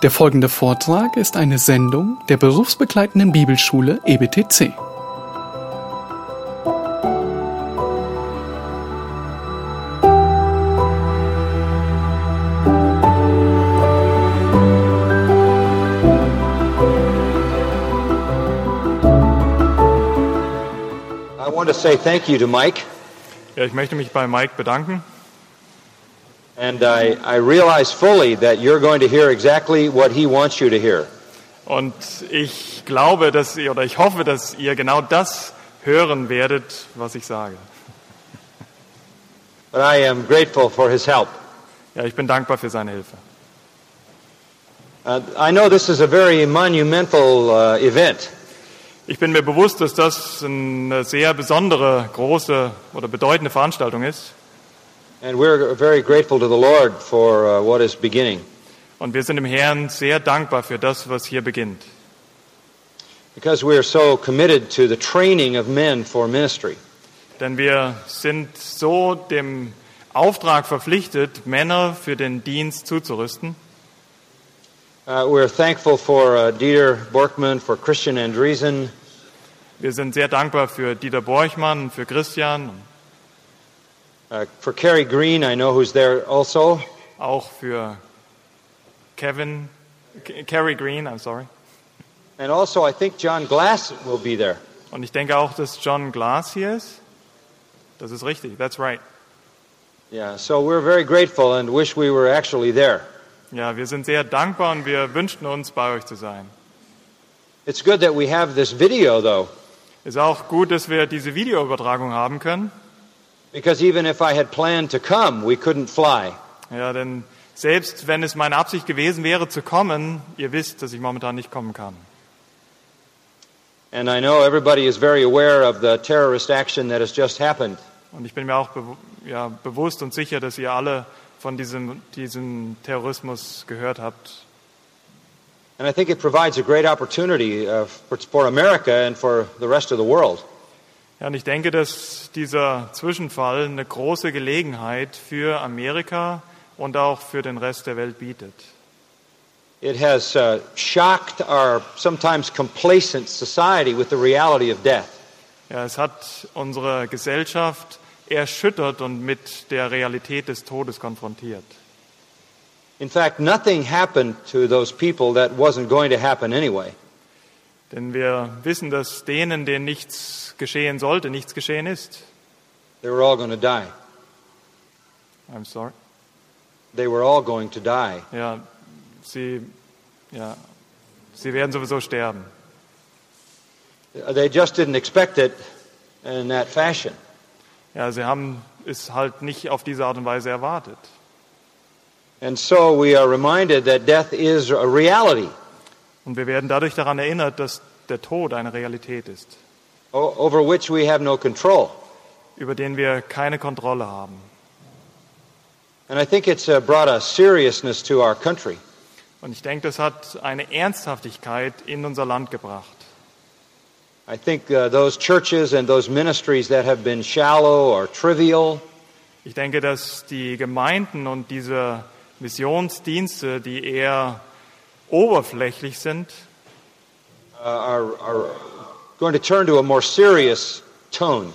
Der folgende Vortrag ist eine Sendung der berufsbegleitenden Bibelschule EBTC. I want to say thank you to Mike, Ja, ich möchte mich bei Mike bedanken. And I, I realize fully that you're going to hear exactly what he wants you to hear. Und ich glaube, dass ihr, oder ich hoffe, dass ihr genau das hören werdet, was ich sage. But I am grateful for his help. Ja, ich bin dankbar für seine Hilfe. Uh, I know this is a very monumental uh, event, Ich bin mir bewusst, dass das eine sehr besondere, große oder bedeutende Veranstaltung ist. And we're very grateful to the Lord for uh, what is beginning. Und wir sind dem Herrn sehr dankbar für das, was hier beginnt. Because we are so committed to the training of men for ministry. Denn wir sind so dem Auftrag verpflichtet, Männer für den Dienst zuzurüsten. Uh, we're thankful for uh, Dieter Borkman, for Christian Andreessen, Wir sind sehr dankbar für Dieter Borchmann, für Christian, uh, for Carrie Green, I know who's there also, auch für Kevin, K- Kerry Green, I'm sorry. and also I think John Glass will be there. Und ich denke auch, dass John Glass hier ist. Das ist richtig, that's right. Yeah, so we're very grateful and wish we were actually there. Ja, wir sind sehr dankbar und wir wünschten uns, bei euch zu sein. It's good that we have this video, though, Ist auch gut, dass wir diese Videoübertragung haben können. Because even if I had planned to come, we couldn't fly. Ja, denn selbst wenn es meine Absicht gewesen wäre zu kommen, ihr wisst, dass ich momentan nicht kommen kann. And I know everybody is very aware of the terrorist action that has just happened. Und ich bin mir auch bewu- ja, bewusst und sicher, dass ihr alle von diesem, diesem Terrorismus gehört habt. And I think it provides a great opportunity uh, for, for America and for the rest of the world. Ja, und ich denke, dass dieser Zwischenfall eine große Gelegenheit für Amerika und auch für den Rest der Welt bietet. It has uh, shocked our sometimes complacent society with the reality of death. Ja, es hat unsere Gesellschaft erschüttert und mit der Realität des Todes konfrontiert. In fact, nothing happened to those people that wasn't going to happen anyway. Denn wir wissen, dass denen, denen nichts geschehen sollte, nichts geschehen ist. They were all going to die. I'm sorry. They were all going to die. Ja, sie, ja, sie werden sowieso sterben. They just didn't expect it in that fashion. Ja, sie haben es halt nicht auf diese Art und Weise erwartet. And so we are reminded that death is a reality Und wir werden dadurch daran erinnert, dass der Tod eine Realität ist, over which we have no control. über den wir keine Kontrolle haben. And I think it's uh, brought a seriousness to our country. Und ich denke, das hat eine Ernsthaftigkeit in unser Land gebracht. I think uh, those churches and those ministries that have been shallow or trivial Ich denke, dass die Gemeinden und diese Missionsdienste, die eher oberflächlich sind, uh, are, are going to turn to a more serious tone.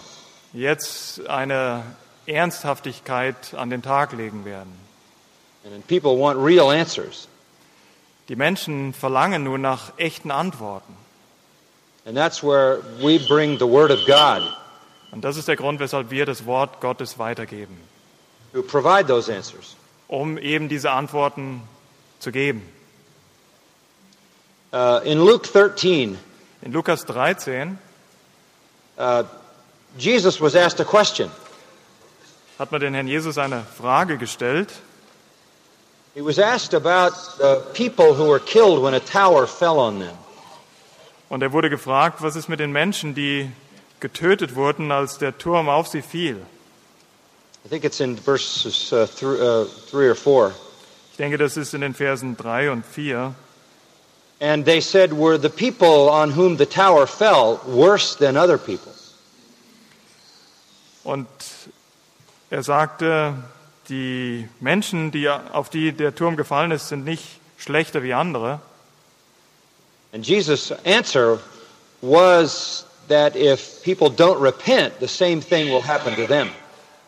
jetzt eine Ernsthaftigkeit an den Tag legen werden. And people want real answers. Die Menschen verlangen nun nach echten Antworten. And that's where we bring the Word of God Und das ist der Grund, weshalb wir das Wort Gottes weitergeben, to provide those answers. um eben diese Antworten zu geben. Uh, in Luke 13, In Lukas 13 uh, Jesus was asked a question. hat man den Herrn Jesus eine Frage gestellt. He was asked about the people who were killed when a tower fell on them. Und er wurde gefragt, was ist mit den Menschen, die getötet wurden, als der Turm auf sie fiel. I think it's in verses uh, th- uh, 3 or 4. Ich denke, das ist in den Versen 3 und 4. And they said, Were the people on whom the tower fell worse than other people? Und er sagte, die Menschen, die, auf die der Turm gefallen ist, sind nicht schlechter wie andere. And Jesus' answer was that if people don't repent, the same thing will happen to them.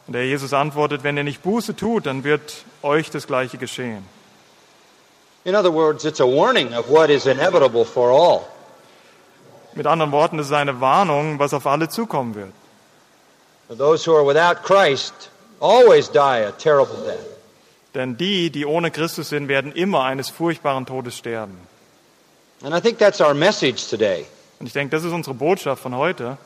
Und der Jesus antwortet, wenn ihr nicht Buße tut, dann wird euch das Gleiche geschehen. In other words, it's a warning of what is inevitable for all. Mit anderen Worten, es ist eine Warnung, was auf alle zukommen wird. Those who are without Christ always die a terrible death. Denn die, die ohne Christus sind, werden immer eines furchtbaren Todes sterben. And I think that's our message today. Und ich denke, das ist unsere Botschaft von heute.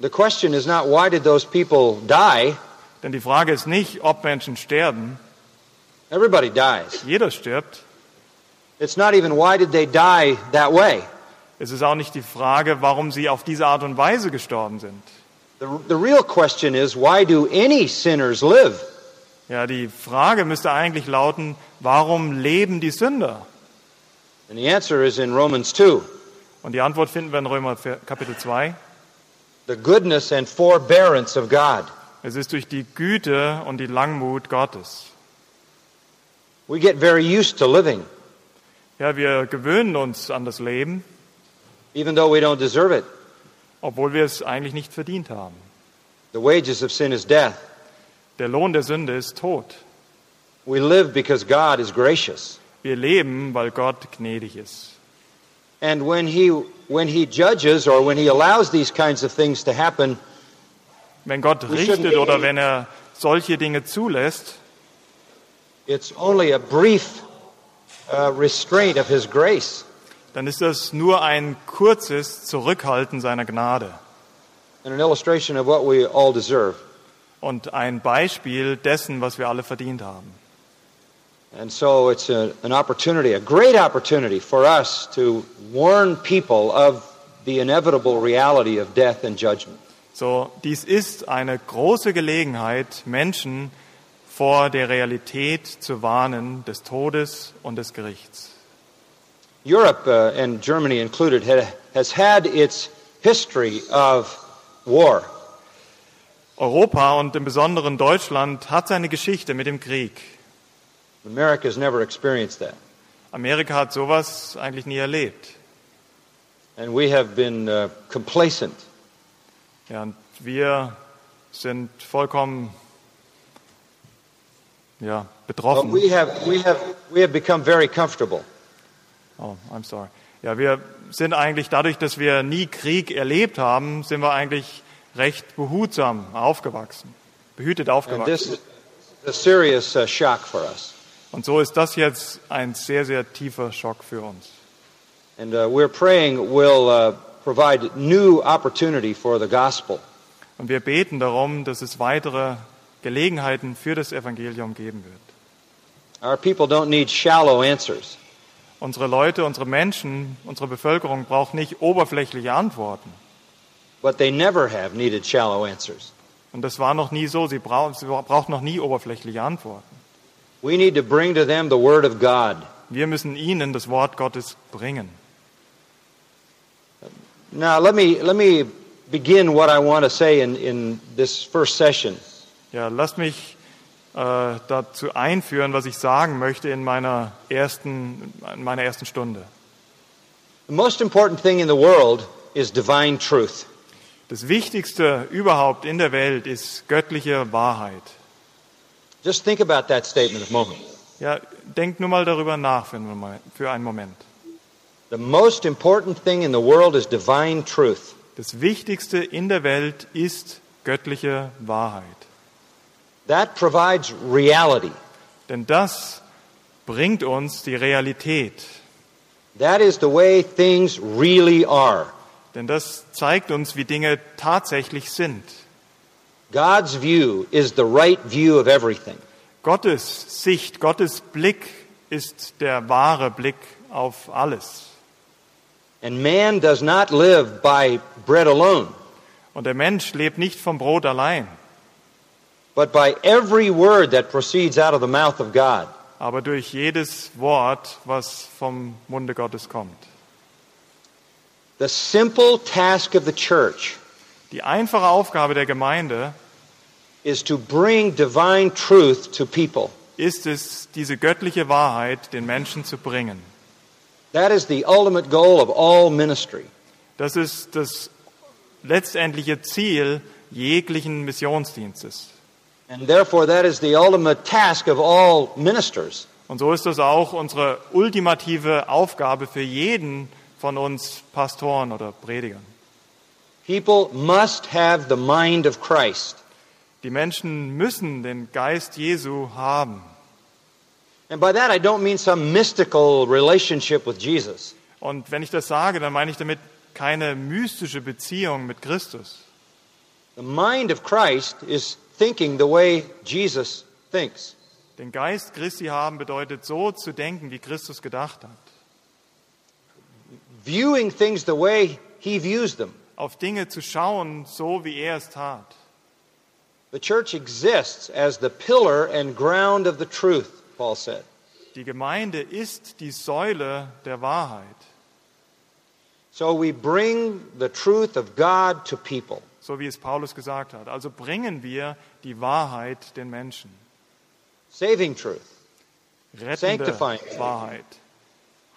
The question is not why did those people die? Denn die Frage ist nicht, ob Menschen sterben. Everybody dies. Jeder stirbt. It's not even why did they die that way? Es ist auch nicht die Frage, warum sie auf diese Art und Weise gestorben sind. The, the real question is why do any sinners live? Ja, die Frage müsste eigentlich lauten, warum leben die Sünder? And the answer is in Romans 2. Und die Antwort finden wir in Römer Kapitel 2. The goodness and forbearance of God. Es ist durch die Güte und die Langmut Gottes. We get very used to living, Ja, wir gewöhnen uns an das Leben, even though we don't deserve it. obwohl wir es eigentlich nicht verdient haben. The wages of sin is death. Der Lohn der Sünde ist Tod. We live because God is gracious. Wir leben, weil Gott gnädig ist. And when he, when he judges or when he allows these kinds of things to happen, Wenn Gott richtet oder wenn er solche Dinge zulässt, it's only a brief restraint of his grace dann ist das nur ein kurzes Zurückhalten seiner Gnade and an illustration of what we all deserve. und ein Beispiel dessen, was wir alle verdient haben. And so it's a, an opportunity, a great opportunity for us to warn people of the inevitable reality of death and judgment. So, dies ist eine große Gelegenheit, Menschen vor der Realität zu warnen des Todes und des Gerichts. Europe, uh, and Germany included, has had its history of war. Europa und im Besonderen Deutschland hat seine Geschichte mit dem Krieg. America has never experienced that. Amerika hat sowas eigentlich nie erlebt. And we have been uh, complacent. Ja, und wir sind vollkommen ja, But betroffen. we have, we, have, we have become very comfortable. Oh, I'm sorry. Ja, wir sind eigentlich dadurch, dass wir nie Krieg erlebt haben, sind wir eigentlich recht behutsam aufgewachsen, behütet aufgewachsen. this is a serious uh, shock for us. Und so ist das jetzt ein sehr, sehr tiefer Schock für uns. And uh, we're praying will uh, provide new opportunity for the gospel. Und wir beten darum, dass es weitere Gelegenheiten für das Evangelium geben wird. Our people don't need shallow answers. Unsere Leute, unsere Menschen, unsere Bevölkerung braucht nicht oberflächliche Antworten. But they never have needed shallow answers. Und das war noch nie so. Sie braucht, sie braucht noch nie oberflächliche Antworten. We need to bring to them the Word of God. Wir müssen ihnen das Wort Gottes bringen. Now, let me, let me begin what I want to say in, in this first session. Ja, lasst mich äh, dazu einführen, was ich sagen möchte in meiner ersten, in meiner ersten Stunde. The most important thing in the world is divine truth. Das Wichtigste überhaupt in der Welt ist göttliche Wahrheit. Just think about that statement a moment. Ja, denkt nur mal darüber nach für einen Moment. The most important thing in the world is divine truth. Das Wichtigste in der Welt ist göttliche Wahrheit. That provides reality. Denn das bringt uns die Realität. That is the way things really are. Denn das zeigt uns, wie Dinge tatsächlich sind. God's view is the right view of everything. Gottes Sicht, Gottes Blick ist der wahre Blick auf alles. And man does not live by bread alone, Und der Mensch lebt nicht vom Brot allein, but by every word that proceeds out of the mouth of God. aber durch jedes Wort, was vom Munde Gottes kommt. The simple task of the church Die einfache Aufgabe der Gemeinde is to bring divine truth to people. ist es, diese göttliche Wahrheit den Menschen zu bringen. That is the ultimate goal of all ministry. Das ist das letztendliche Ziel jeglichen Missionsdienstes. And therefore, that is the ultimate task of all ministers. Und so ist das auch unsere ultimative Aufgabe für jeden von uns Pastoren oder Predigern. People must have the mind of Christ. Die Menschen müssen den Geist Jesu haben. And by that, I don't mean some mystical relationship with Jesus. Und wenn ich das sage, dann meine ich damit keine mystische Beziehung mit Christus. The mind of Christ is thinking the way Jesus thinks. Den Geist Christi haben bedeutet so zu denken, wie Christus gedacht hat. Viewing things the way he views them. Auf Dinge zu schauen, so wie er es tat. The church exists as the pillar and ground of the truth, Paul said. Die Gemeinde ist die Säule der Wahrheit. So we bring the truth of God to people. So wie es Paulus gesagt hat. Also bringen wir die Wahrheit den Menschen. Saving truth. Rettende Sanctifying. Wahrheit.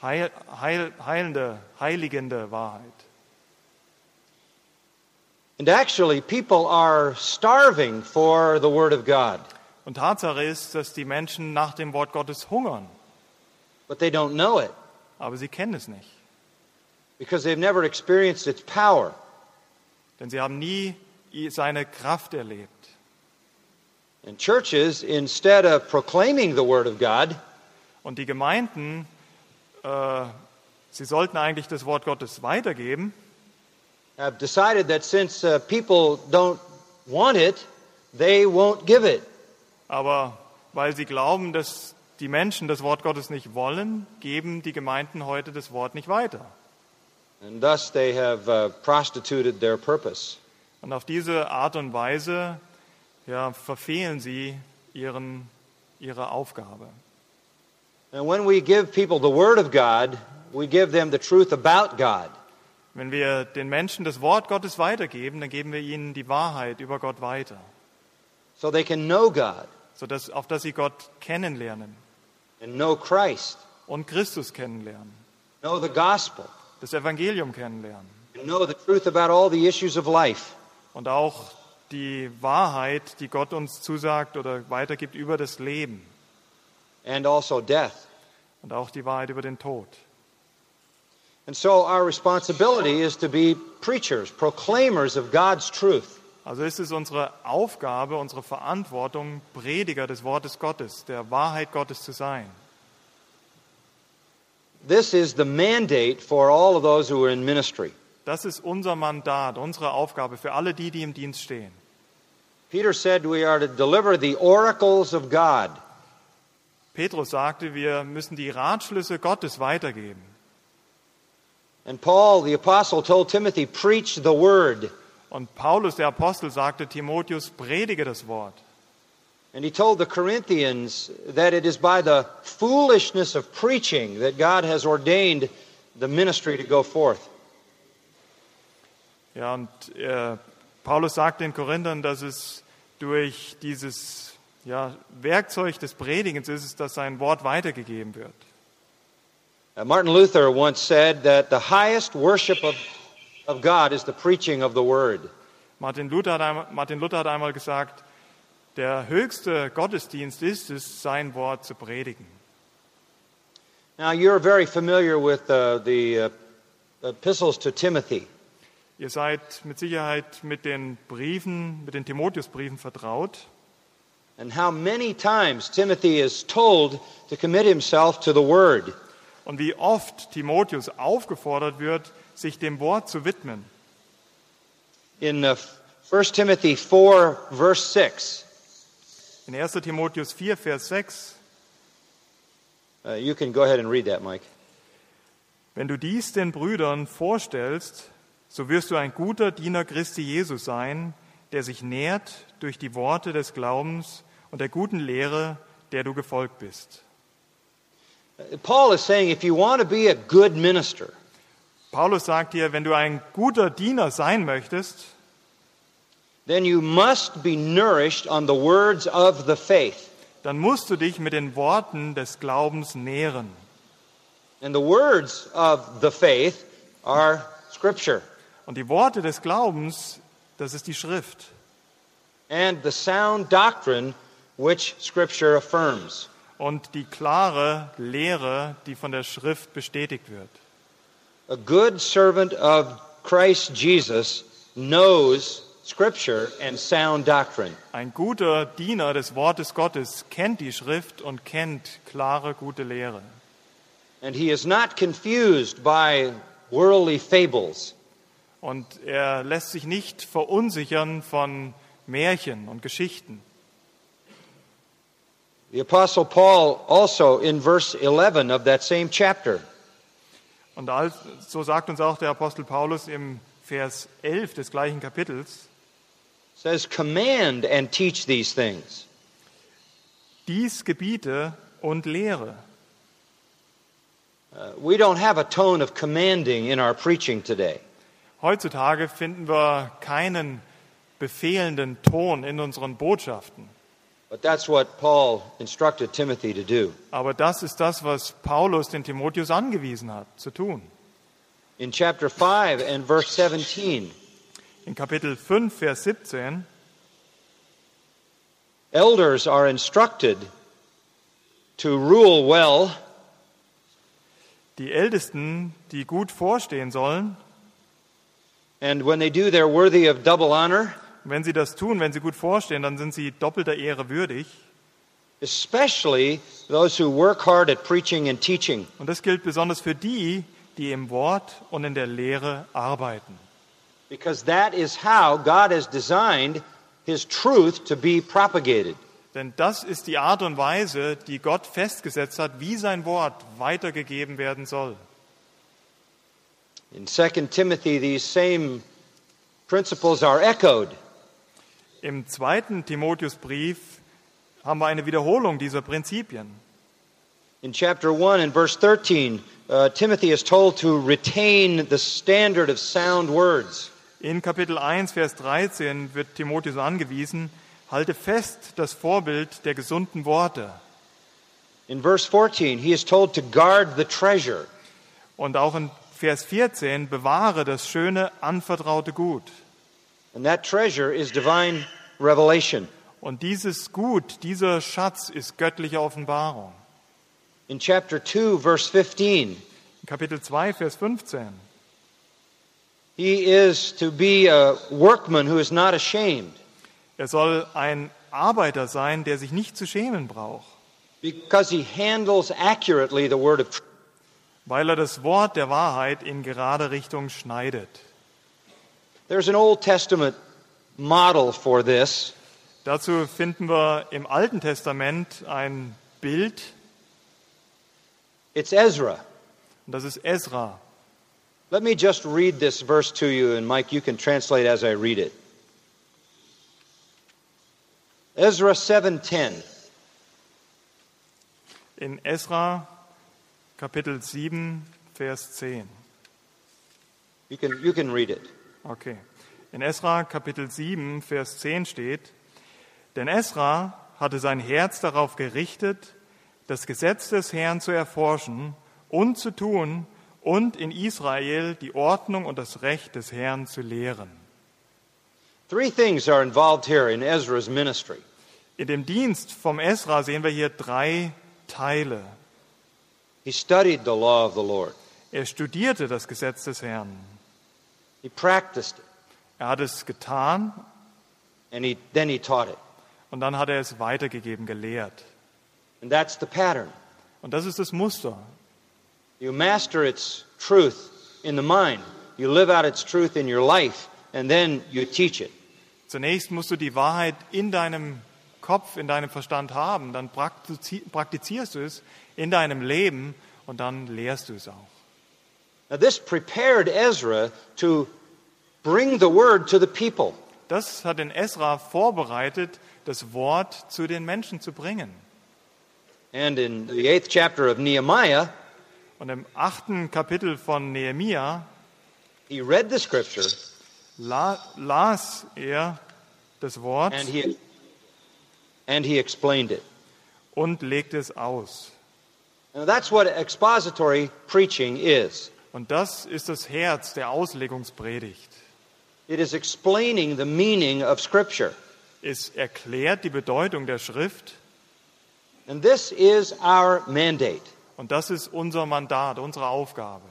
Heil, heil, heilende, heiligende Wahrheit. And actually, people are starving for the Word of God, Und Tatsache ist, dass die Menschen nach dem Wort Gottes hungern, but they don't know it aber sie kennen es nicht. because they've never experienced its power. Denn sie haben nie seine Kraft erlebt. And churches, instead of proclaiming the Word of God, Und die Gemeinden, äh, sie sollten eigentlich das Wort Gottes weitergeben, have decided that since uh, people don't want it, they won't give it. aber weil sie glauben, dass die Menschen das Wort Gottes nicht wollen, geben die Gemeinden heute das Wort nicht weiter. And thus they have uh, prostituted their purpose. Und auf diese Art und Weise ja, verfehlen sie ihren, ihre Aufgabe. And when we give people the Word of God, we give them the truth about God. Wenn wir den Menschen das Wort Gottes weitergeben, dann geben wir ihnen die Wahrheit über Gott weiter, so they can know God sodass, auf dass sie Gott kennenlernen and know Christ, und Christus kennenlernen, know the gospel, das Evangelium kennenlernen and know the truth about all the issues of life. und auch die Wahrheit, die Gott uns zusagt oder weitergibt über das Leben and also death. und auch die Wahrheit über den Tod. And so our responsibility is to be preachers, proclaimers of God's truth. Also ist es unsere Aufgabe, unsere Verantwortung, Prediger des Wortes Gottes, der Wahrheit Gottes zu sein. This is the mandate for all of those who are in ministry. Das ist unser Mandat, unsere Aufgabe für alle die, die im Dienst stehen. Peter said we are to deliver the oracles of God. Petrus sagte, wir müssen die Ratschlüsse Gottes weitergeben. And Paul, the apostle, told Timothy, preach the word. Und Paulus, der Apostel, sagte Timotheus, predige das Wort. And he told the Corinthians that it is by the foolishness of preaching that God has ordained the ministry to go forth. Ja, und äh, Paulus sagt den Korinthern, dass es durch dieses ja, Werkzeug des Predigens ist, es, dass sein Wort weitergegeben wird. Martin Luther once said that the highest worship of, of God is the preaching of the word. Martin Luther, hat einmal, Martin Luther hat einmal gesagt, der höchste Gottesdienst ist es, sein Wort zu predigen. Now, you're very familiar with uh, the uh, epistles to Timothy. Ihr seid mit Sicherheit mit den Briefen, mit den Timotheusbriefen vertraut. and how many times Timothy is told to commit himself to the Word. Und wie oft Timotheus aufgefordert wird, sich dem Wort zu widmen. In uh, 1 Timothy 4, verse 6, In 1. Timotheus 4, Vers 6, uh, you can go ahead and read that, Mike. wenn du dies den Brüdern vorstellst, so wirst du ein guter Diener Christi Jesu sein, der sich nährt durch die Worte des Glaubens und der guten Lehre, der du gefolgt bist. Paul is saying if you want to be a good minister, Paulus sagt hier, wenn du ein guter Diener sein möchtest, then you must be nourished on the words of the faith. dann musst du dich mit den Worten des Glaubens nähren. And the words of the faith are Scripture. Und die Worte des Glaubens, das ist die Schrift. And the sound doctrine which Scripture affirms. Und die klare Lehre, die von der Schrift bestätigt wird. A good servant of Christ Jesus knows Scripture and sound doctrine. Ein guter Diener des Wortes Gottes kennt die Schrift und kennt klare, gute Lehre. And he is not confused by worldly fables. Und er lässt sich nicht verunsichern von Märchen und Geschichten. The Apostle Paul also in verse 11 of that same chapter Und so sagt uns auch der Apostel Paulus im Vers 11 des gleichen Kapitels, says, Command and teach these things. dies gebiete und lehre. Uh, we don't have a tone of commanding in our preaching today. Heutzutage finden wir keinen befehlenden Ton in unseren Botschaften. But that's what Paul instructed Timothy to do. Aber das ist das, was Paulus den Timotheus angewiesen hat, zu tun. In chapter 5 and verse 17, In Kapitel 5, Vers 17, elders are instructed to rule well die Ältesten, die gut vorstehen sollen, and when they do, they're worthy of double honor, wenn sie das tun, wenn sie gut vorstehen, dann sind sie doppelter Ehre würdig. especially those who work hard at preaching and teaching. Und das gilt besonders für die, die im Wort und in der Lehre arbeiten. Because that is how God has designed His truth to be propagated. Denn das ist die Art und Weise, die Gott festgesetzt hat, wie sein Wort weitergegeben werden soll. In 2 Timothy, these same principles are echoed. Im zweiten Timotheusbrief haben wir eine Wiederholung dieser Prinzipien. In chapter 1 and verse 13, uh, Timothy is told to retain the standard of sound words. In Kapitel 1, Vers 13 wird Timotheus angewiesen, halte fest das Vorbild der gesunden Worte. In verse 14, he is told to guard the treasure. Und auch in Vers 14, bewahre das schöne, anvertraute Gut. And that treasure is divine revelation. Und dieses Gut, dieser Schatz ist göttliche Offenbarung. In chapter 2, verse 15, In Kapitel 2, Vers 15. he is to be a workman who is not ashamed, Er soll ein Arbeiter sein, der sich nicht zu schämen braucht, because he handles accurately the word of truth. Weil er das Wort der Wahrheit in gerade Richtung schneidet. There's an Old Testament model for this. Dazu finden wir im Alten Testament ein Bild, It's Ezra. und das ist Esra. Let me just read this verse to you, and Mike, you can translate as I read it. Ezra 7:10. In Esra Kapitel 7, Vers 10. You can, you can read it. Okay. In Esra Kapitel 7, Vers 10 steht, denn Esra hatte sein Herz darauf gerichtet, das Gesetz des Herrn zu erforschen und zu tun und in Israel die Ordnung und das Recht des Herrn zu lehren. Three things are involved here in Ezra's ministry. In dem Dienst vom Esra sehen wir hier drei Teile. He studied the law of the Lord. Er studierte das Gesetz des Herrn. He practiced it, Er hat es getan and he, then he taught it. und dann hat er es weitergegeben, gelehrt. And that's the pattern. Und das ist das Muster. You master its truth in the mind. You live out its truth in your life, and then you teach it. Zunächst musst du die Wahrheit in deinem Kopf, in deinem Verstand haben, dann praktizi- praktizierst du es in deinem Leben und dann lehrst du es auch. Now, this prepared Ezra to bring the word to the people. Das hat den Esra vorbereitet, das Wort zu den Menschen zu bringen. And in the eighth chapter of Nehemiah, Und im achten Kapitel von Nehemia he read the scripture la las er das Wort and he, and he explained it. und legt es aus. Und das ist das Herz der Auslegungspredigt. It is explaining the meaning of Scripture. Es erklärt die Bedeutung der Schrift And this is our mandate. und das ist unser Mandat, unsere Aufgabe.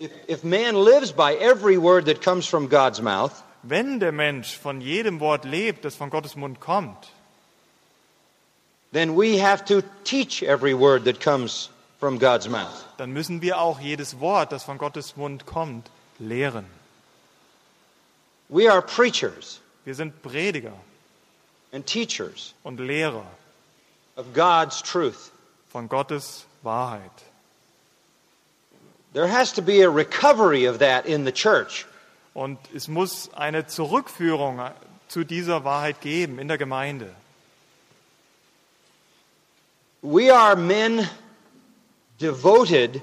If, if man lives by every word that comes from God's mouth, Wenn der Mensch von jedem Wort lebt, das von Gottes Mund kommt, then we have to teach every word that comes from God's mouth. dann müssen wir auch jedes Wort, das von Gottes Mund kommt, lehren. We are preachers Wir sind Prediger and teachers und Lehrer of God's truth. von Gottes Wahrheit. There has to be a recovery of that in the church. Und es muss eine Zurückführung zu dieser Wahrheit geben in der Gemeinde. We are men devoted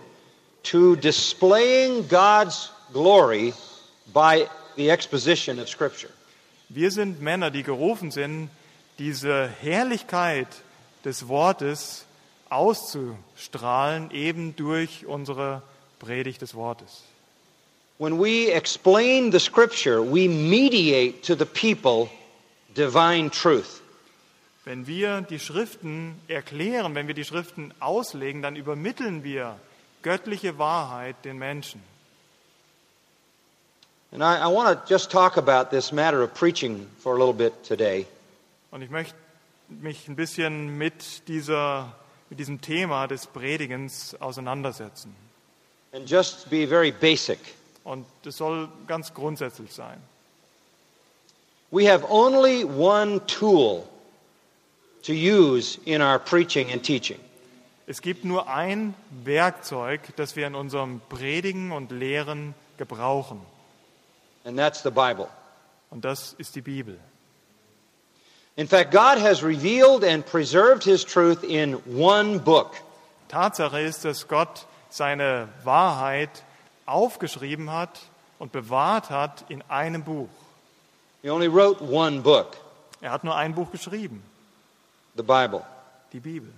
to displaying God's glory by the exposition of Scripture. Wir sind Männer, die gerufen sind, diese Herrlichkeit des Wortes auszustrahlen, eben durch unsere Predigt des Wortes. When we explain the Scripture, we mediate to the people divine truth. Wenn wir die Schriften erklären, wenn wir die Schriften auslegen, dann übermitteln wir göttliche Wahrheit den Menschen. And I, I want to just talk about this matter of preaching for a little bit today. Und ich möchte mich ein bisschen mit, dieser, mit diesem Thema des Predigens auseinandersetzen. And just be very basic. Und das soll ganz grundsätzlich sein. We have only one tool to use in our preaching and teaching. Es gibt nur ein Werkzeug, das wir in unserem Predigen und Lehren gebrauchen. and that's the Bible. Und das ist die Bibel. In fact, God has revealed and preserved His truth in one book. Tatsache ist, dass Gott seine Wahrheit aufgeschrieben hat und bewahrt hat in einem Buch. He only wrote one book, Er hat nur ein Buch geschrieben, the Bible. die Bibel.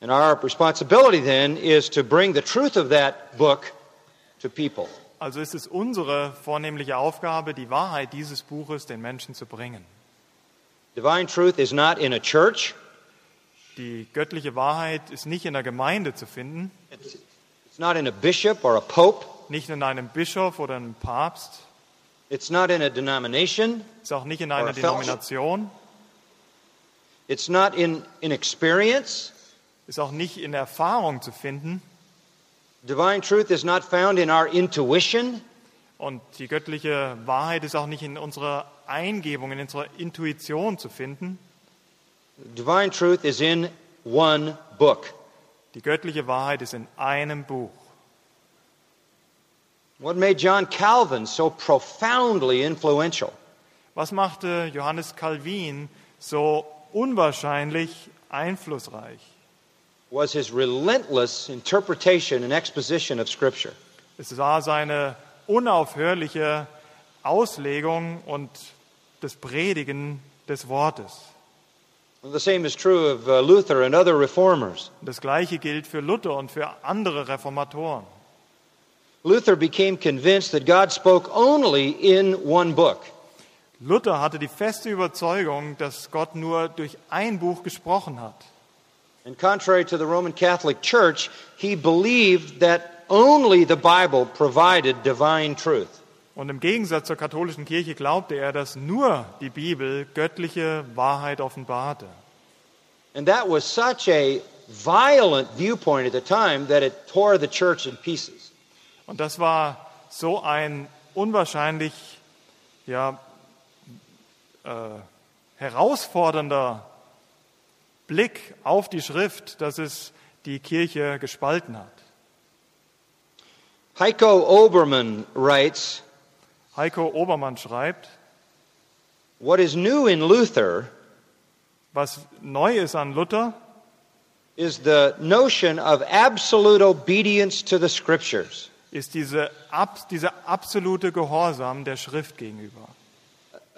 And our responsibility then is to bring the truth of that book to people. Also ist es unsere vornehmliche Aufgabe, die Wahrheit dieses Buches den Menschen zu bringen. Divine truth is not in a church, Die göttliche Wahrheit ist nicht in der Gemeinde zu finden, it's, it's not in a bishop or a pope, nicht in einem Bischof oder einem Papst, it's not in a denomination, ist auch nicht in einer. Denomination, it's not in, in experience. ist auch nicht in Erfahrung zu finden. Divine truth is not found in our intuition. Und die göttliche Wahrheit ist auch nicht in unserer Eingebung, in unserer Intuition zu finden. Divine truth is in one book. Die göttliche Wahrheit ist in einem Buch. What made John Calvin so profoundly influential? Was machte Johannes Calvin so unwahrscheinlich einflussreich? was his relentless interpretation and exposition of Scripture. Es war seine unaufhörliche Auslegung und das Predigen des Wortes. The same is true of uh, Luther and other reformers. Das Gleiche gilt für Luther und für andere Reformatoren. Luther became convinced that God spoke only in one book. Luther hatte die feste Überzeugung, dass Gott nur durch ein Buch gesprochen hat. And contrary to the Roman Catholic Church, he believed that only the Bible provided divine truth. Und im Gegensatz zur katholischen Kirche glaubte er, dass nur die Bibel göttliche Wahrheit offenbarte. And that was such a violent viewpoint at the time that it tore the church in pieces. Und das war so ein unwahrscheinlich ja, äh, herausfordernder Blick auf die Schrift, dass es die Kirche gespalten hat. Heiko Obermann writes Heiko Obermann schreibt, What is new in Luther was neu ist an Luther, is the notion of absolute obedience to the Scriptures. ist diese, ab, dieser absolute Gehorsam der Schrift gegenüber.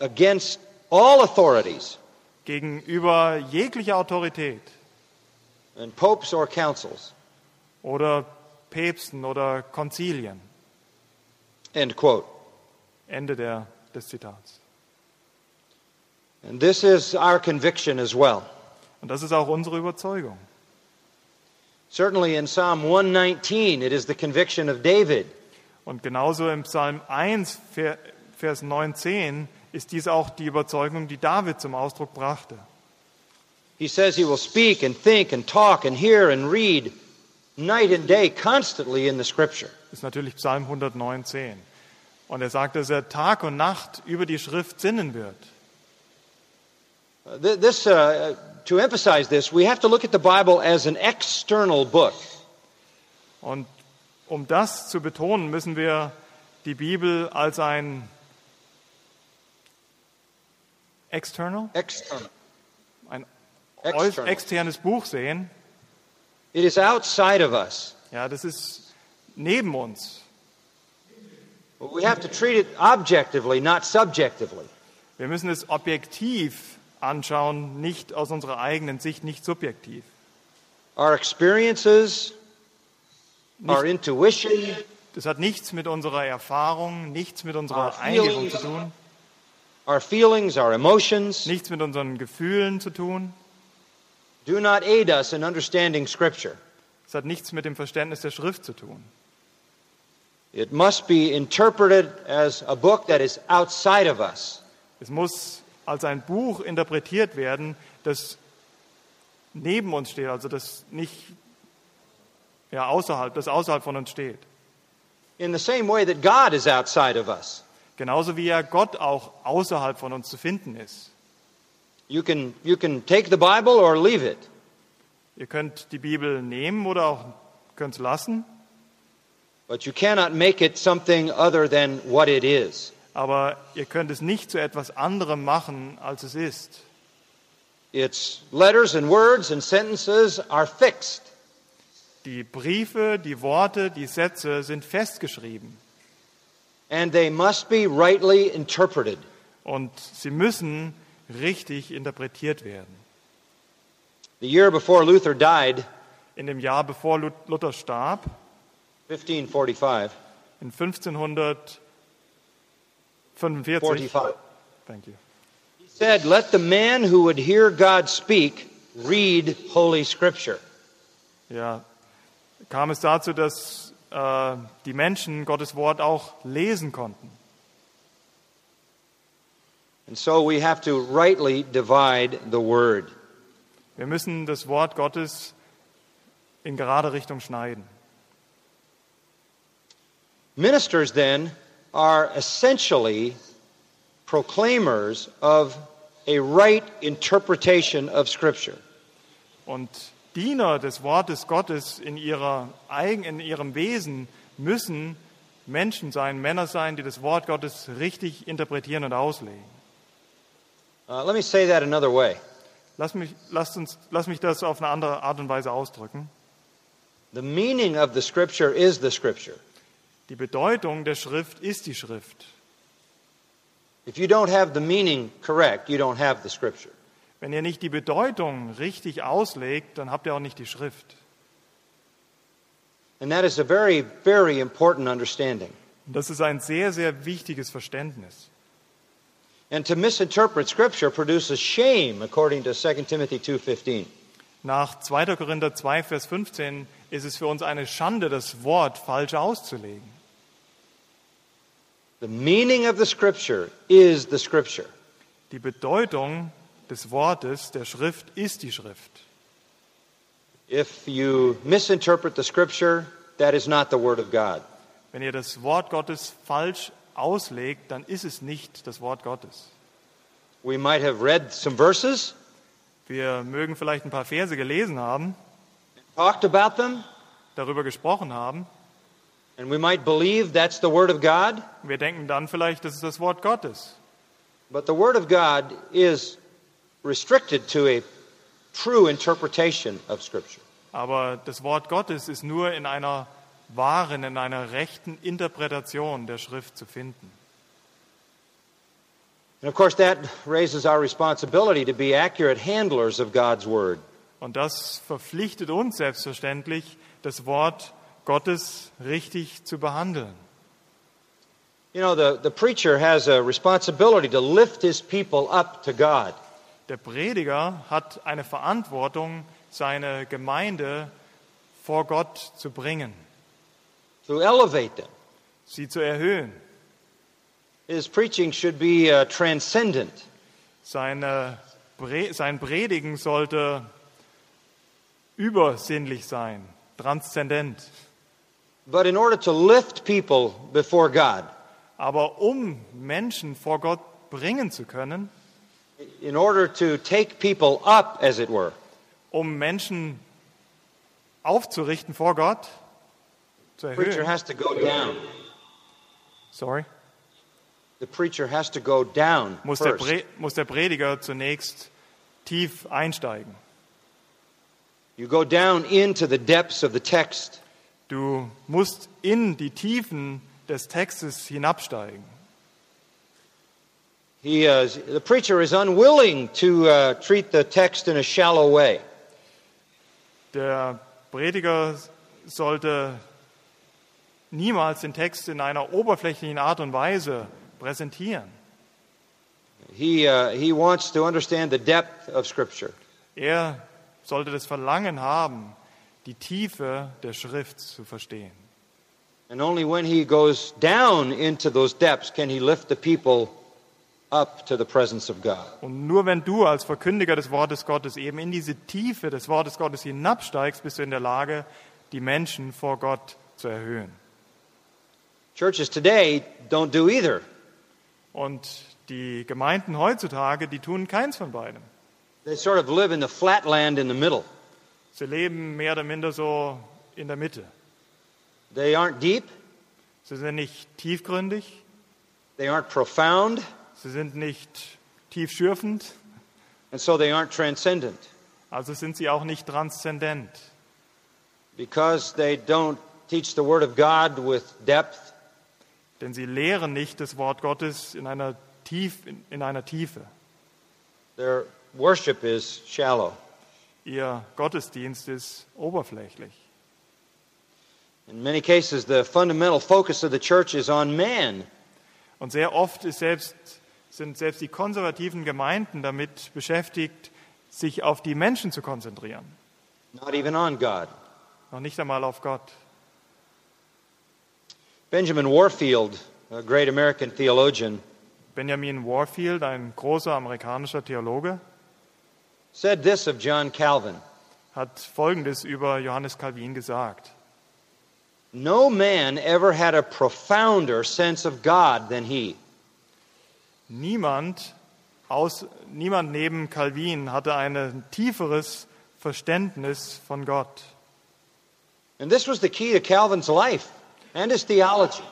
against all authorities, gegenüber jeglicher Autorität and popes or councils. oder Päpsten oder Konzilien. End quote. Ende der, des Zitats. And this is our conviction as well. Und das ist auch unsere Überzeugung. Certainly in Psalm 119, it is the conviction of David. Und genauso im Psalm 1, Ver- Vers 19, ist dies auch die Überzeugung, die David zum Ausdruck brachte. He says he will speak and think and talk and hear and read night and day constantly in the scripture. Das ist natürlich Psalm 119. Und er sagt, dass er Tag und Nacht über die Schrift sinnen wird. Uh, th- This, uh, to emphasize this, we have to look at the Bible as an external book. Und um das zu betonen, müssen wir die Bibel als ein external, External. ein External. externes Buch sehen. It is outside of us. Ja, das ist neben uns. We have to treat it objectively, not subjectively. Wir müssen es objektiv anschauen, nicht aus unserer eigenen Sicht, nicht subjektiv. Our experiences, our intuition, Das hat nichts mit unserer Erfahrung, nichts mit unserer Eingebung zu tun, our feelings, our emotions nichts mit unseren Gefühlen zu tun. do not aid us in understanding Scripture. Es hat nichts mit dem Verständnis der Schrift zu tun. It must be interpreted as a book that is outside of us. Es muss als ein Buch interpretiert werden, das neben uns steht, also das nicht ja, außerhalb, das außerhalb von uns steht. In the same way that God is outside of us. Genauso wie ja Gott auch außerhalb von uns zu finden ist. You can, you can take the Bible or leave it. Ihr könnt die Bibel nehmen oder auch könnt es lassen, But you cannot make it something other than what it is. aber ihr könnt es nicht zu etwas anderem machen, als es ist. Its letters and words and sentences are fixed. Die Briefe, die Worte, die Sätze sind festgeschrieben and they must be rightly interpreted. und sie müssen richtig interpretiert werden. The year before Luther died, In dem Jahr, bevor Lu- Luther starb, 1545, in 1545, 45, thank you, he said, Let the man who would hear God speak read Holy Scripture. ja, kam es dazu, dass äh, die Menschen Gottes Wort auch lesen konnten. And so we have to rightly divide the word. Wir müssen das Wort Gottes in gerade Richtung schneiden. Ministers, then, are essentially proclaimers of a right interpretation of Scripture. Und Diener des Wortes Gottes in, ihrer, in ihrem Wesen müssen Menschen sein, Männer sein, die das Wort Gottes richtig interpretieren und auslegen. Uh, let me say that another way. Lass mich, lasst uns, lass mich das auf eine andere Art und Weise ausdrücken. The meaning of the Scripture is the Scripture. Die Bedeutung der Schrift ist die Schrift. If you don't have the meaning correct, you don't have the Scripture. Wenn ihr nicht die Bedeutung richtig auslegt, dann habt ihr auch nicht die Schrift. And that is a very, very important understanding. Und das ist ein sehr, sehr wichtiges Verständnis. And to misinterpret Scripture produces shame, according to 2 Timothy 2.15. Nach 2. Korinther 2, Vers 15 ist es für uns eine Schande, das Wort falsch auszulegen. The meaning of the Scripture is the Scripture. Die Bedeutung des Wortes, der Schrift, ist die Schrift. If you misinterpret the Scripture, that is not the Word of God. Wenn ihr das Wort Gottes falsch auslegt, dann ist es nicht das Wort Gottes. We might have read some verses, Wir mögen vielleicht ein paar Verse gelesen haben, talked about them, darüber gesprochen haben. and we might believe that's the Word of God. Wir denken dann vielleicht, das ist das Wort Gottes. But the Word of God is restricted to a true interpretation of Scripture. Aber das Wort Gottes ist nur in einer wahren, in einer rechten Interpretation der Schrift zu finden. And of course, that raises our responsibility to be accurate handlers of God's Word. Und das verpflichtet uns selbstverständlich, das Wort Gottes richtig zu behandeln. You know, the, the preacher has a responsibility to lift his people up to God. Der Prediger hat eine Verantwortung, seine Gemeinde vor Gott zu bringen, to elevate them. sie zu erhöhen. His preaching should be uh, transcendent. Seine, sein Predigen sollte übersinnlich sein, transzendent. But in order to lift people before God, Aber um Menschen vor Gott bringen zu können, in order to take people up, as it were, um Menschen aufzurichten vor Gott, zu the preacher erhöhen. has to go down. Sorry. The preacher has to go down Muss der, first. Muss der Prediger zunächst tief einsteigen. You go down into the depths of the text. Du musst in die Tiefen des Textes hinabsteigen. He, uh, the preacher is unwilling to uh, treat the text in a shallow way. Der Prediger sollte niemals den Text in einer oberflächlichen Art und Weise präsentieren. He, uh, he wants to understand the depth of Scripture. Er sollte das Verlangen haben, die Tiefe der Schrift zu verstehen. And only when he goes down into those depths can he lift the people up to the presence of God. Und nur wenn du als Verkündiger des Wortes Gottes eben in diese Tiefe des Wortes Gottes hinabsteigst, bist du in der Lage, die Menschen vor Gott zu erhöhen. Churches today don't do either. Und die Gemeinden heutzutage, die tun keins von beidem. They sort of live in the flatland in the middle. Sie leben mehr oder minder so in der Mitte. They aren't deep, Sie sind nicht tiefgründig, they aren't profound, sie sind nicht tiefschürfend, and so they aren't transcendent also sind sie auch nicht transzendent. because they don't teach the Word of God with depth. Denn sie lehren nicht das Wort Gottes in einer, Tief, in, in einer Tiefe. Their worship is shallow. Ihr Gottesdienst ist oberflächlich. In many cases, the fundamental focus of the church is on man. Und sehr oft ist selbst, sind selbst die konservativen Gemeinden damit beschäftigt, sich auf die Menschen zu konzentrieren, not even on God. noch nicht einmal auf Gott. Benjamin Warfield, a great American theologian, Benjamin Warfield, ein großer amerikanischer Theologe, said this of John Calvin hat Folgendes über Johannes Calvin gesagt. No man ever had a profounder sense of God than he. Niemand, aus, niemand neben Calvin hatte ein tieferes Verständnis von Gott. And this was the key to Calvin's life and his theology.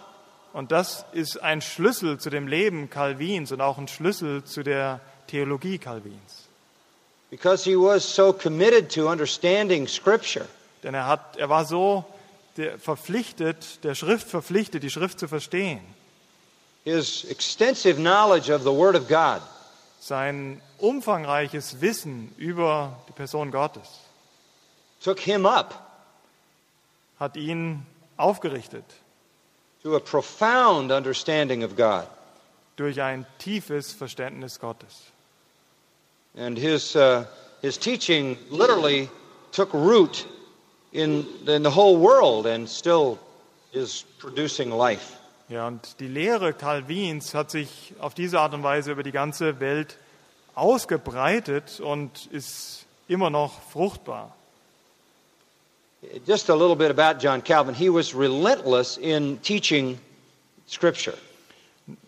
Und das ist ein Schlüssel zu dem Leben Calvins und auch ein Schlüssel zu der Theologie Calvins. Because he was so committed to understanding Scripture. Denn er, hat, er war so der, verpflichtet, der Schrift verpflichtet, die Schrift zu verstehen. His extensive knowledge of the Word of God Sein umfangreiches Wissen über die Person Gottes took him up hat ihn aufgerichtet to a profound understanding of God. durch ein tiefes Verständnis Gottes. And his, uh, his teaching literally took root in, in the whole world and still is producing life. Ja, und die Lehre Calvins hat sich auf diese Art und Weise über die ganze Welt ausgebreitet und ist immer noch fruchtbar. Just a little bit about John Calvin. He was relentless in teaching Scripture.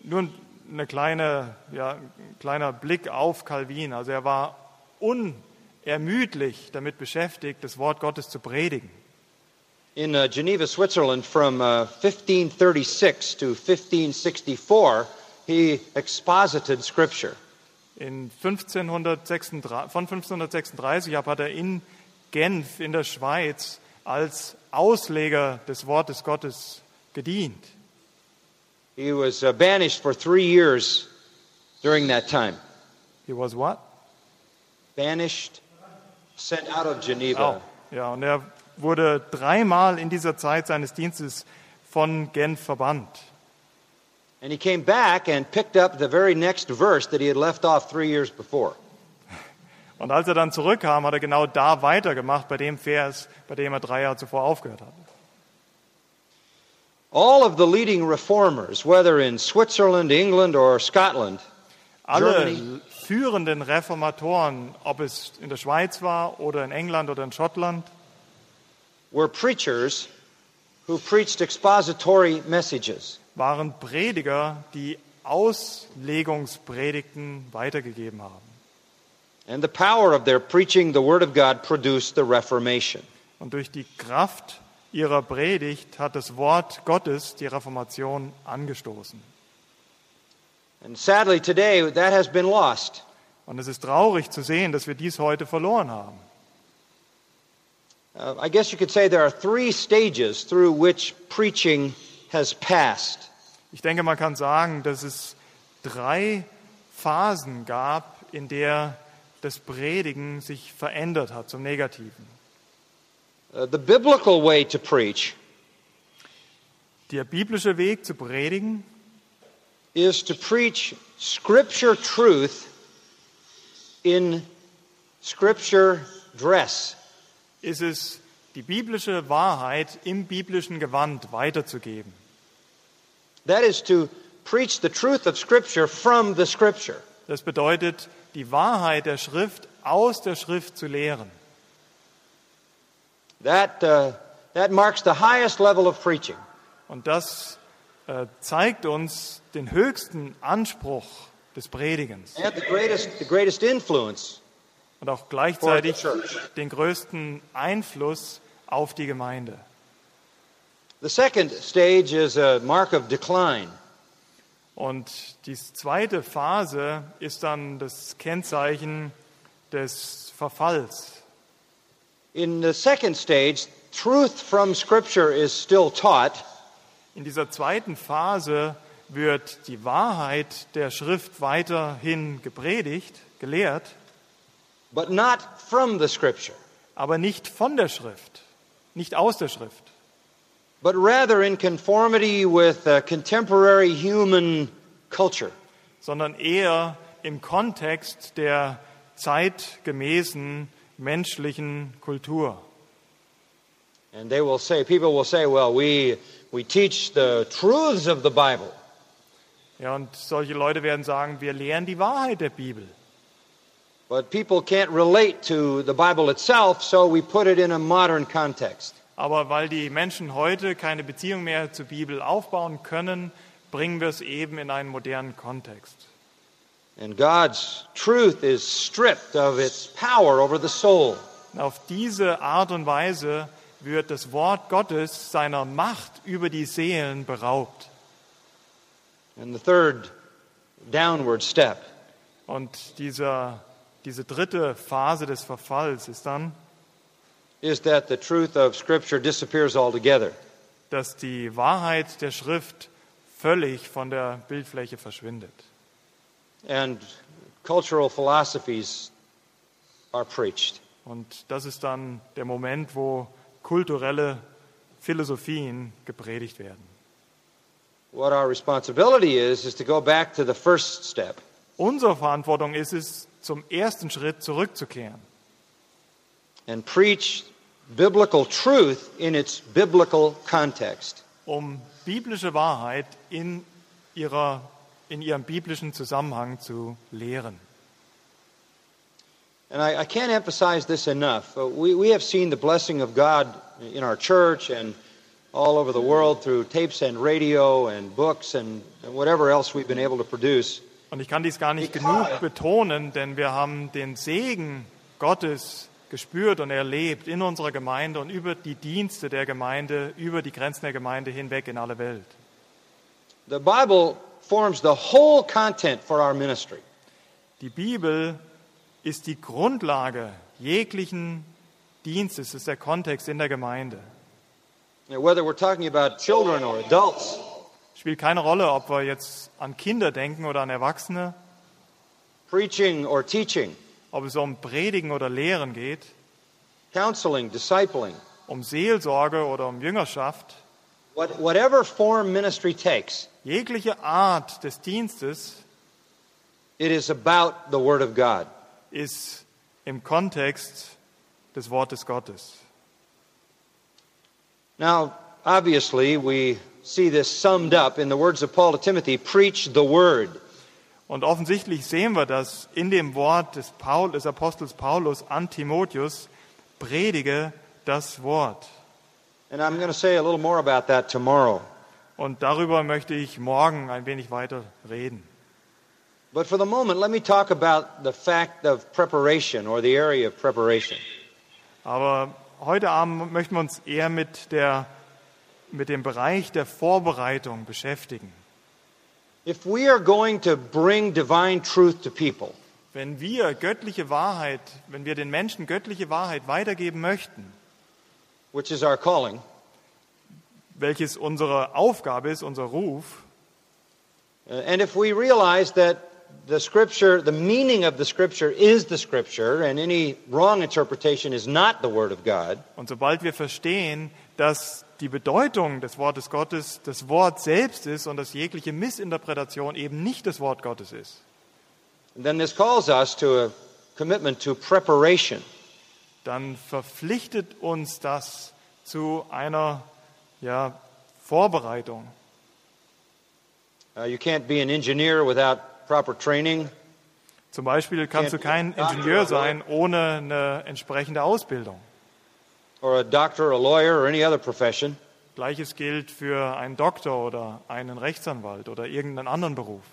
Nur eine kleine, ja, ein kleiner Blick auf Calvin. Also er war unermüdlich damit beschäftigt, das Wort Gottes zu predigen. In uh, Geneva, Switzerland, from uh, 1536 to 1564, he exposited Scripture. In 1536, von 1536 ab hat er in Genf in der Schweiz als Ausleger des Wortes Gottes gedient. He was uh, banished for three years during that time. He was what? Banished, sent out of Geneva. Oh, ja, und er wurde dreimal in dieser Zeit seines Dienstes von Genf verbannt. And he came back and picked up the very next verse that he had left off three years before. Und als er dann zurückkam, hat er genau da weitergemacht, bei dem Vers, bei dem er drei Jahre zuvor aufgehört hat. All of the leading reformers, whether in Switzerland, England, or Scotland, Alle Germany, führenden Reformatoren, ob es in der Schweiz war oder in England oder in Schottland, were preachers who preached expository messages. waren Prediger, die Auslegungspredigten weitergegeben haben. And the power of their preaching the Word of God produced the Reformation. Und durch die Kraft ihrer Predigt hat das Wort Gottes die Reformation angestoßen. And sadly, today, that has been lost. Und es ist traurig zu sehen, dass wir dies heute verloren haben. Uh, I guess you could say there are three stages through which preaching has passed. Ich denke, man kann sagen, dass es drei Phasen gab, in der das Predigen sich verändert hat zum Negativen. Uh, the biblical way to preach Der biblische Weg zu predigen is to preach Scripture truth in Scripture dress. Ist es, die biblische Wahrheit im biblischen Gewand weiterzugeben. That is to preach the truth of Scripture from the Scripture. Das bedeutet, die Wahrheit der Schrift aus der Schrift zu lehren. That, uh, that marks the highest level of preaching. Und das äh, zeigt uns den höchsten Anspruch des Predigens and the greatest, the greatest influence und auch gleichzeitig den größten Einfluss auf die Gemeinde. The second stage is a mark of decline. Und die zweite Phase ist dann das Kennzeichen des Verfalls. In the second stage, truth from Scripture is still taught, In dieser zweiten Phase wird die Wahrheit der Schrift weiterhin gepredigt, gelehrt, but not from the Scripture, aber nicht von der Schrift, nicht aus der Schrift, but rather in conformity with contemporary human culture. sondern eher im Kontext der zeitgemäßen menschlichen Kultur. And they will say, people will say, well, we, we teach the truths of the Bible. Ja, und solche Leute werden sagen, wir lehren die Wahrheit der Bibel. But people can't relate to the Bible itself, so we put it in a modern context. Aber weil die Menschen heute keine Beziehung mehr zur Bibel aufbauen können, bringen wir es eben in einen modernen Kontext. And God's truth is stripped of its power over the soul. Auf diese Art und Weise wird das Wort Gottes seiner Macht über die Seelen beraubt. And the third downward step Und dieser, diese dritte Phase des Verfalls ist dann, is that the truth of Scripture disappears altogether. dass die Wahrheit der Schrift völlig von der Bildfläche verschwindet. And cultural philosophies are preached. Und das ist dann der Moment, wo kulturelle Philosophien gepredigt werden. What our responsibility is, is to go back to the first step Unsere Verantwortung ist es, zum ersten Schritt zurückzukehren and preach biblical truth in its biblical context. um biblische Wahrheit in, ihrer, in ihrem biblischen Zusammenhang zu lehren. And I, I can't emphasize this enough. We, we have seen the blessing of God in our church and all over the world through tapes and radio and books and whatever else we've been able to produce. Und ich kann dies gar nicht genug betonen, denn wir haben den Segen Gottes gespürt und erlebt in unserer Gemeinde und über die Dienste der Gemeinde, über die Grenzen der Gemeinde hinweg in alle Welt. The Bible forms the whole content for our ministry. Die Bibel ist die Grundlage jeglichen Dienstes, es ist der Kontext in der Gemeinde. Know, Whether we're talking about children or adults, Spielt keine Rolle, ob wir jetzt an Kinder denken oder an Erwachsene. preaching or teaching, ob es um Predigen oder Lehren geht, counseling, discipling, um Seelsorge oder um Jüngerschaft, what, whatever form ministry takes, jegliche Art des Dienstes it is about the Word of God. ist im Kontext des Wortes Gottes. Now, obviously, we see this summed up in the words of Paul to Timothy preach the Word. Und offensichtlich sehen wir das in dem Wort des, Paul, des Apostels Paulus an Timotheus, predige das Wort. And I'm going to say a little more about that tomorrow. Und darüber möchte ich morgen ein wenig weiter reden. But for the moment, let me talk about the fact of preparation or the area of preparation. Aber heute Abend möchten wir uns eher mit, der, mit dem Bereich der Vorbereitung beschäftigen. If we are going to bring divine truth to people, Wenn wir göttliche Wahrheit, wenn wir den Menschen göttliche Wahrheit weitergeben möchten, which is our calling, welches unsere Aufgabe ist, unser Ruf, uh, and if we realize that the scripture, the meaning of the scripture is the scripture, and any wrong interpretation is not the word of God, Und sobald wir verstehen, dass die Bedeutung des Wortes Gottes das Wort selbst ist und dass jegliche Missinterpretation eben nicht das Wort Gottes ist, then this calls us to a commitment to preparation. dann verpflichtet uns das zu einer ja, Vorbereitung. Uh, you can't be an engineer without proper training. Zum Beispiel kannst du kein Ingenieur sein ohne eine entsprechende Ausbildung. Or a doctor, a lawyer, or any other profession. Gleiches gilt für einen Doktor oder einen Rechtsanwalt oder irgendeinen anderen Beruf.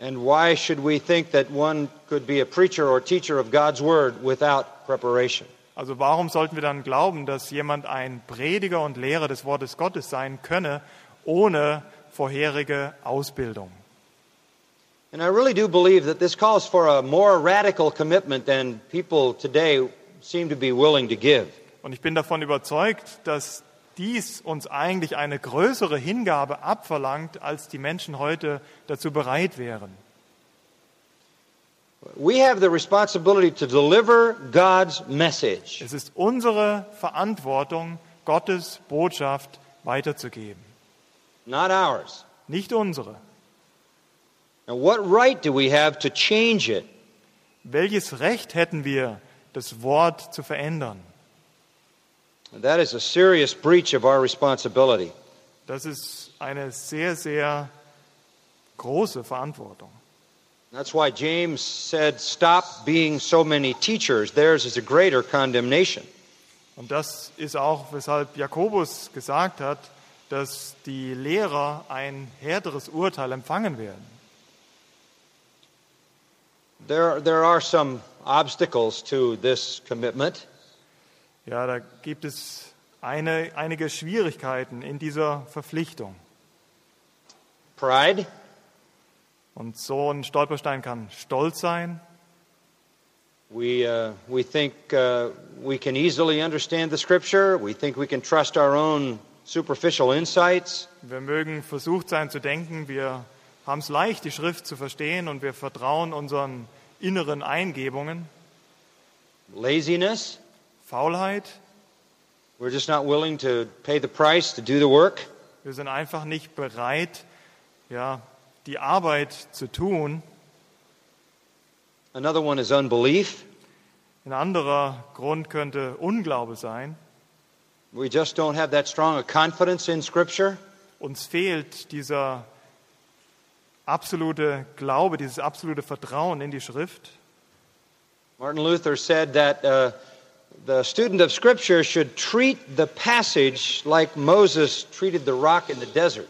And why should we think that one could be a preacher or teacher of God's word without preparation? Also warum sollten wir dann glauben, dass jemand ein Prediger und Lehrer des Wortes Gottes sein könne, ohne vorherige Ausbildung? And I really do believe that this calls for a more radical commitment than people today Und ich bin davon überzeugt, dass dies uns eigentlich eine größere Hingabe abverlangt, als die Menschen heute dazu bereit wären. We have the responsibility to deliver God's message. Es ist unsere Verantwortung, Gottes Botschaft weiterzugeben, not ours. nicht unsere. Now, what right do we have to change it? Welches Recht hätten wir, das Wort zu verändern? That is a serious breach of our responsibility. Das ist eine sehr, sehr große Verantwortung. That's why James said, Stop being so many teachers. Theirs is a greater condemnation. Und das ist auch, weshalb Jakobus gesagt hat, dass die Lehrer ein härteres Urteil empfangen werden. There, there are some obstacles to this commitment. Ja, da gibt es eine, einige Schwierigkeiten in dieser Verpflichtung. Pride, Und so ein Stolperstein kann Stolz sein. we, uh, we think uh, we can easily understand the Scripture. We think we can trust our own superficial insights. Wir mögen versucht sein zu denken, wir haben es leicht, die Schrift zu verstehen und wir vertrauen unseren inneren Eingebungen. Laziness, Faulheit, we're just not willing to pay the price to do the work. wir sind einfach nicht bereit, ja, die Arbeit zu tun. Another one is unbelief. Ein anderer Grund könnte Unglaube sein. We just don't have that strong a confidence in Scripture. Uns fehlt dieser absolute Glaube, dieses absolute Vertrauen in die Schrift. Martin Luther said that uh, the student of Scripture should treat the passage like Moses treated the rock in the desert.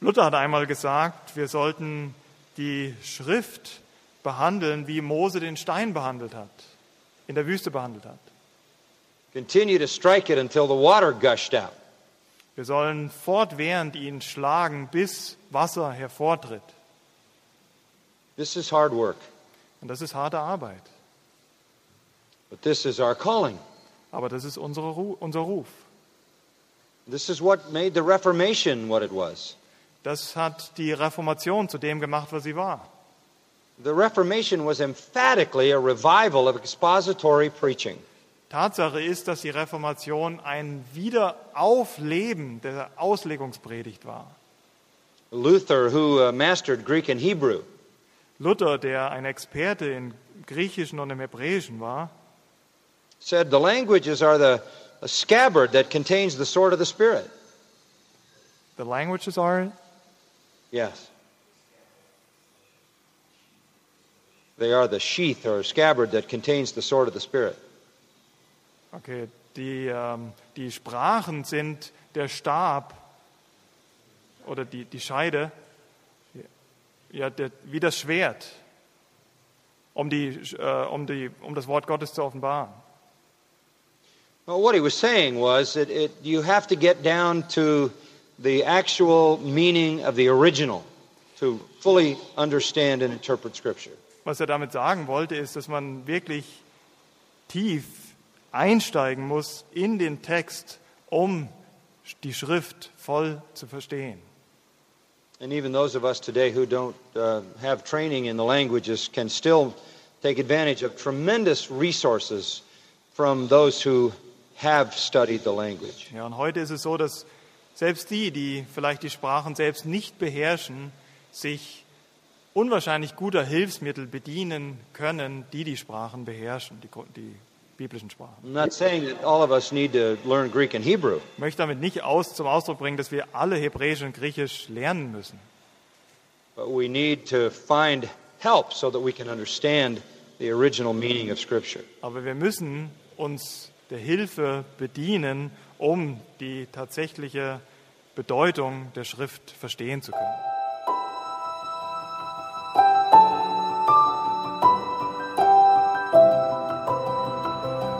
Luther hat einmal gesagt, wir sollten die Schrift behandeln, wie Mose den Stein behandelt hat, in der Wüste behandelt hat. Continue to strike it until the water gushed out. Wir sollen fortwährend ihn schlagen, bis Wasser hervortritt. This is hard work, Und das ist harte Arbeit. but this is our calling. Aber das ist unsere unser Ruf. This is what made the Reformation what it was. Das hat die Reformation zu dem gemacht, was sie war. The Reformation was emphatically a revival of expository preaching. Tatsache ist, dass die Reformation ein Wiederaufleben der Auslegungspredigt war. Luther, who uh, mastered Greek and Hebrew, Luther, der ein Experte in Griechischen und im Hebräischen war, said the languages are the scabbard that contains the sword of the Spirit. the languages are Yes. They are the sheath or scabbard that contains the sword of the Spirit. Okay, die, ähm, die Sprachen sind der Stab oder die, die Scheide, ja, der, wie das Schwert, um, die, äh, um, die, um das Wort Gottes zu offenbaren. Well, what he was saying was that it, you have to get down to the actual meaning of the original to fully understand and interpret Scripture. Was er damit sagen wollte, ist, dass man wirklich tief einsteigen muss in den Text, um die Schrift voll zu verstehen. And even those of us today who don't uh, have training in the languages can still take advantage of tremendous resources from those who have studied the language. Ja, und heute ist es so, dass selbst die, die vielleicht die Sprachen selbst nicht beherrschen, sich unwahrscheinlich guter Hilfsmittel bedienen können, die die Sprachen beherrschen, die, die biblischen Sprachen. I'm not saying that all of us need to learn Greek and Hebrew, Ich möchte damit nicht aus, zum Ausdruck bringen, dass wir alle Hebräisch und Griechisch lernen müssen. but we need to find help so that we can understand the original meaning of Scripture. Aber wir müssen uns der Hilfe bedienen, um die tatsächliche Bedeutung der Schrift verstehen zu können.